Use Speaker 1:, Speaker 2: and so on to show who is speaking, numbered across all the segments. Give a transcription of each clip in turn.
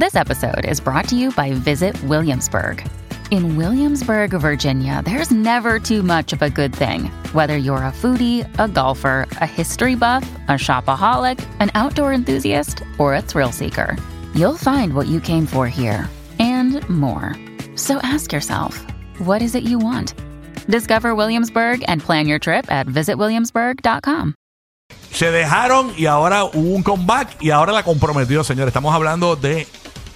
Speaker 1: This episode is brought to you by Visit Williamsburg. In Williamsburg, Virginia, there's never too much of a good thing. Whether you're a foodie, a golfer, a history buff, a shopaholic, an outdoor enthusiast, or a thrill seeker, you'll find what you came for here and more. So ask yourself, what is it you want? Discover Williamsburg and plan your trip at visitwilliamsburg.com.
Speaker 2: Se dejaron y ahora hubo un comeback y ahora la comprometió, señor. Estamos hablando de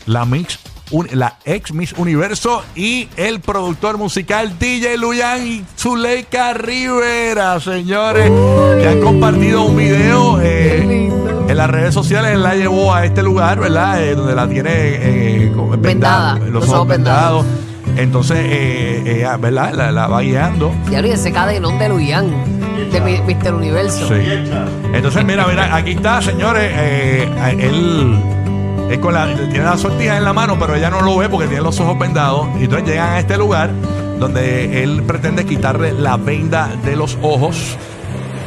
Speaker 2: la Mix, un- la ex Miss Universo y el productor musical DJ Luyan y Zuleika Rivera, señores, que han compartido un video eh, en las redes sociales. Él la llevó a este lugar, ¿verdad? Eh, donde la tiene eh, con-
Speaker 3: Vendada,
Speaker 2: los, ojos vendados. Entonces, eh, ella, ¿verdad? La, la va guiando.
Speaker 3: Ya lo ese cadenón de Luyan, de Mr. Universo.
Speaker 2: Sí. Entonces, mira, mira, aquí está, señores. eh, él, él con la, tiene la sortija en la mano, pero ella no lo ve porque tiene los ojos vendados. Y entonces llegan a este lugar donde él pretende quitarle la venda de los ojos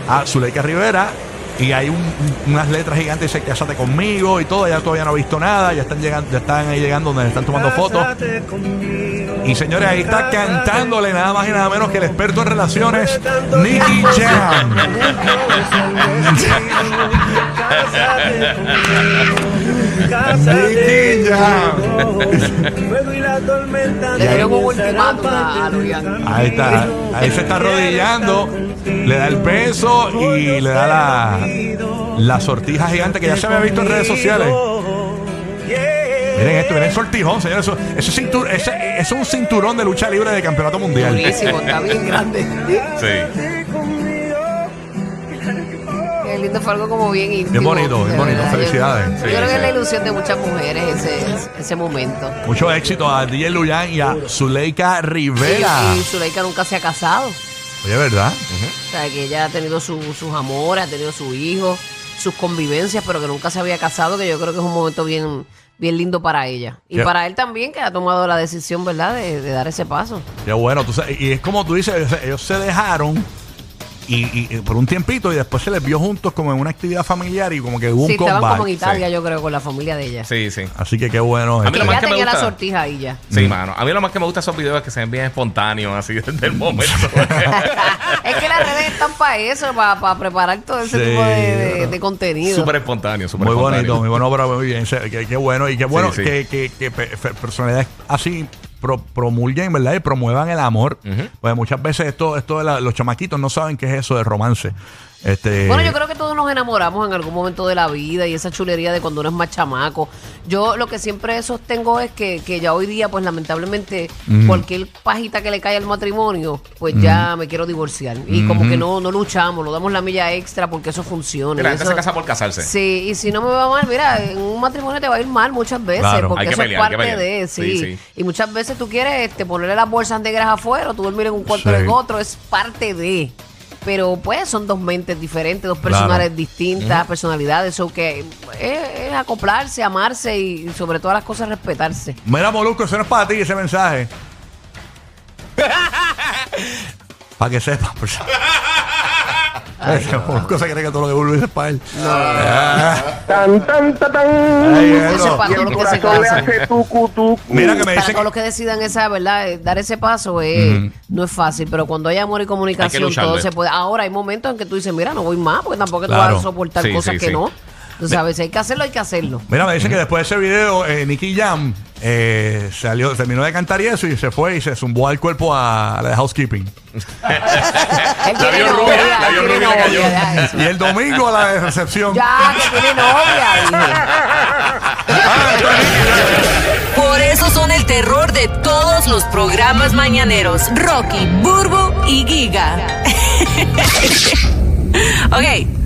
Speaker 2: a Zuleika Rivera. Y hay un- un- unas letras gigantes que dice cásate conmigo y todo. Ella todavía no ha visto nada. Ya están llegando, ya están ahí llegando donde están tomando fotos. Y señores, ahí está cantándole nada más y nada menos que el experto en relaciones, Nicky Jam. Nicky Jam.
Speaker 3: Le dieron un ultimátum a, a Luyan.
Speaker 2: Ahí está, ahí se está arrodillando, le da el beso y le da la, la sortija gigante que ya se había visto en redes sociales. Miren esto, miren el sortijón, señores. Eso, ese cintur- ese- es un cinturón de lucha libre de campeonato mundial.
Speaker 3: Buenísimo, está bien grande.
Speaker 4: Sí.
Speaker 3: Qué lindo, fue algo como bien íntimo.
Speaker 2: Bien bonito, bien bonito.
Speaker 3: verdad.
Speaker 2: Felicidades.
Speaker 3: Yo,
Speaker 4: Sí,
Speaker 3: creo que es la ilusión de muchas mujeres ese, ese momento.
Speaker 2: Mucho éxito a DJ Luyan y a Zuleika Rivera.
Speaker 3: Y, y Zuleika nunca se ha casado.
Speaker 2: Oye, ¿verdad?
Speaker 3: O sea, que ella ha tenido su- sus amores, ha tenido su hijo, sus convivencias, pero que nunca se había casado, que yo creo que es un momento bien, bien lindo para ella. Y
Speaker 2: Ya.
Speaker 3: para él también, que ha tomado la decisión, ¿verdad?, de, de dar ese paso.
Speaker 2: Qué bueno. tú sabes, y es como tú dices, ellos se dejaron y, y- y por un tiempito y después se les vio juntos como en una actividad familiar y como que hubo un
Speaker 3: Sí, estaban
Speaker 2: comeback.
Speaker 3: como en Italia,
Speaker 4: sí.
Speaker 3: yo creo, con la familia de ella.
Speaker 4: Sí, sí.
Speaker 2: Así que qué bueno.
Speaker 4: A mí
Speaker 3: Que
Speaker 4: lo
Speaker 3: ella
Speaker 4: más que me
Speaker 3: tenía la
Speaker 4: gusta-
Speaker 3: sortija ahí ya.
Speaker 4: Sí, mano. A mí lo más que me gusta esos videos es que se ven bien espontáneos, así desde el momento.
Speaker 3: es que las redes están para eso, para, preparar todo ese
Speaker 2: Sí.
Speaker 3: tipo de, de- de contenido.
Speaker 4: súper espontáneo, súper
Speaker 2: Muy
Speaker 4: espontáneo.
Speaker 2: bonito, muy bueno, pero muy bien. se- Qué, qué bueno. Y qué bueno
Speaker 4: Sí, sí.
Speaker 2: que, que- que pe- fe- personalidades así pro- promulguen, ¿verdad? Y promuevan el amor. Pues muchas veces esto, esto de la- los chamaquitos no saben qué es eso de romance. Este,
Speaker 3: Bueno, yo creo que todos nos enamoramos en algún momento de la vida y esa chulería de cuando uno es más chamaco. Yo lo que siempre sostengo es que, que ya hoy día, pues lamentablemente, cualquier pajita que le cae al matrimonio, pues ya me quiero divorciar. Y como que no, no luchamos, no damos la milla extra porque eso funciona.
Speaker 4: Gente
Speaker 3: Eso-
Speaker 4: se casa por casarse.
Speaker 3: Sí, y si no me va mal, mira, en un matrimonio te va a ir mal muchas veces,
Speaker 2: Claro.
Speaker 3: porque eso
Speaker 4: pelear,
Speaker 3: es parte de, sí.
Speaker 4: Sí, sí.
Speaker 3: Y muchas veces tú quieres este, ponerle las bolsas negras afuera, o tú dormir en un cuarto
Speaker 2: Sí.
Speaker 3: en otro, es parte de. Pero pues son dos mentes diferentes, dos personalidades distintas, personalidades, o que es, es acoplarse, amarse y sobre todas las cosas respetarse.
Speaker 2: Mira, Molusco, eso no es para ti ese mensaje. para que sepas. Pues. Ese Molusco se cree que todo lo que vuelve es para él.
Speaker 5: Tan, tan, tan, tan.
Speaker 2: Ay,
Speaker 3: Eso
Speaker 2: eso.
Speaker 3: es para
Speaker 5: Y
Speaker 3: todos
Speaker 5: el
Speaker 3: los que se
Speaker 5: corazón le hace tucu, tucu.
Speaker 2: Mira que me
Speaker 3: Para
Speaker 2: dicen
Speaker 3: todos los que decidan esa, ¿verdad? Eh, Dar ese paso eh, no es fácil, pero cuando hay amor y comunicación,
Speaker 4: lucharle.
Speaker 3: todo se puede. Ahora hay momentos en que tú dices, mira, no voy más, porque tampoco tú
Speaker 2: Claro.
Speaker 3: vas a soportar
Speaker 4: Sí,
Speaker 3: cosas
Speaker 4: sí,
Speaker 3: que
Speaker 4: sí.
Speaker 3: no. Tú sabes, si hay que hacerlo, hay que hacerlo.
Speaker 2: Mira, me dicen que después de ese video, eh, Nicky Jam eh, salió, terminó de cantar y eso y se fue y se zumbó al cuerpo a la de housekeeping.
Speaker 4: La vio rubia, la vio rubia, cayó.
Speaker 2: Y el domingo a la de recepción.
Speaker 3: Ya, que tiene novia.
Speaker 6: Por eso son el terror de todos los programas mañaneros. Rocky, Burbo y Giga. ok,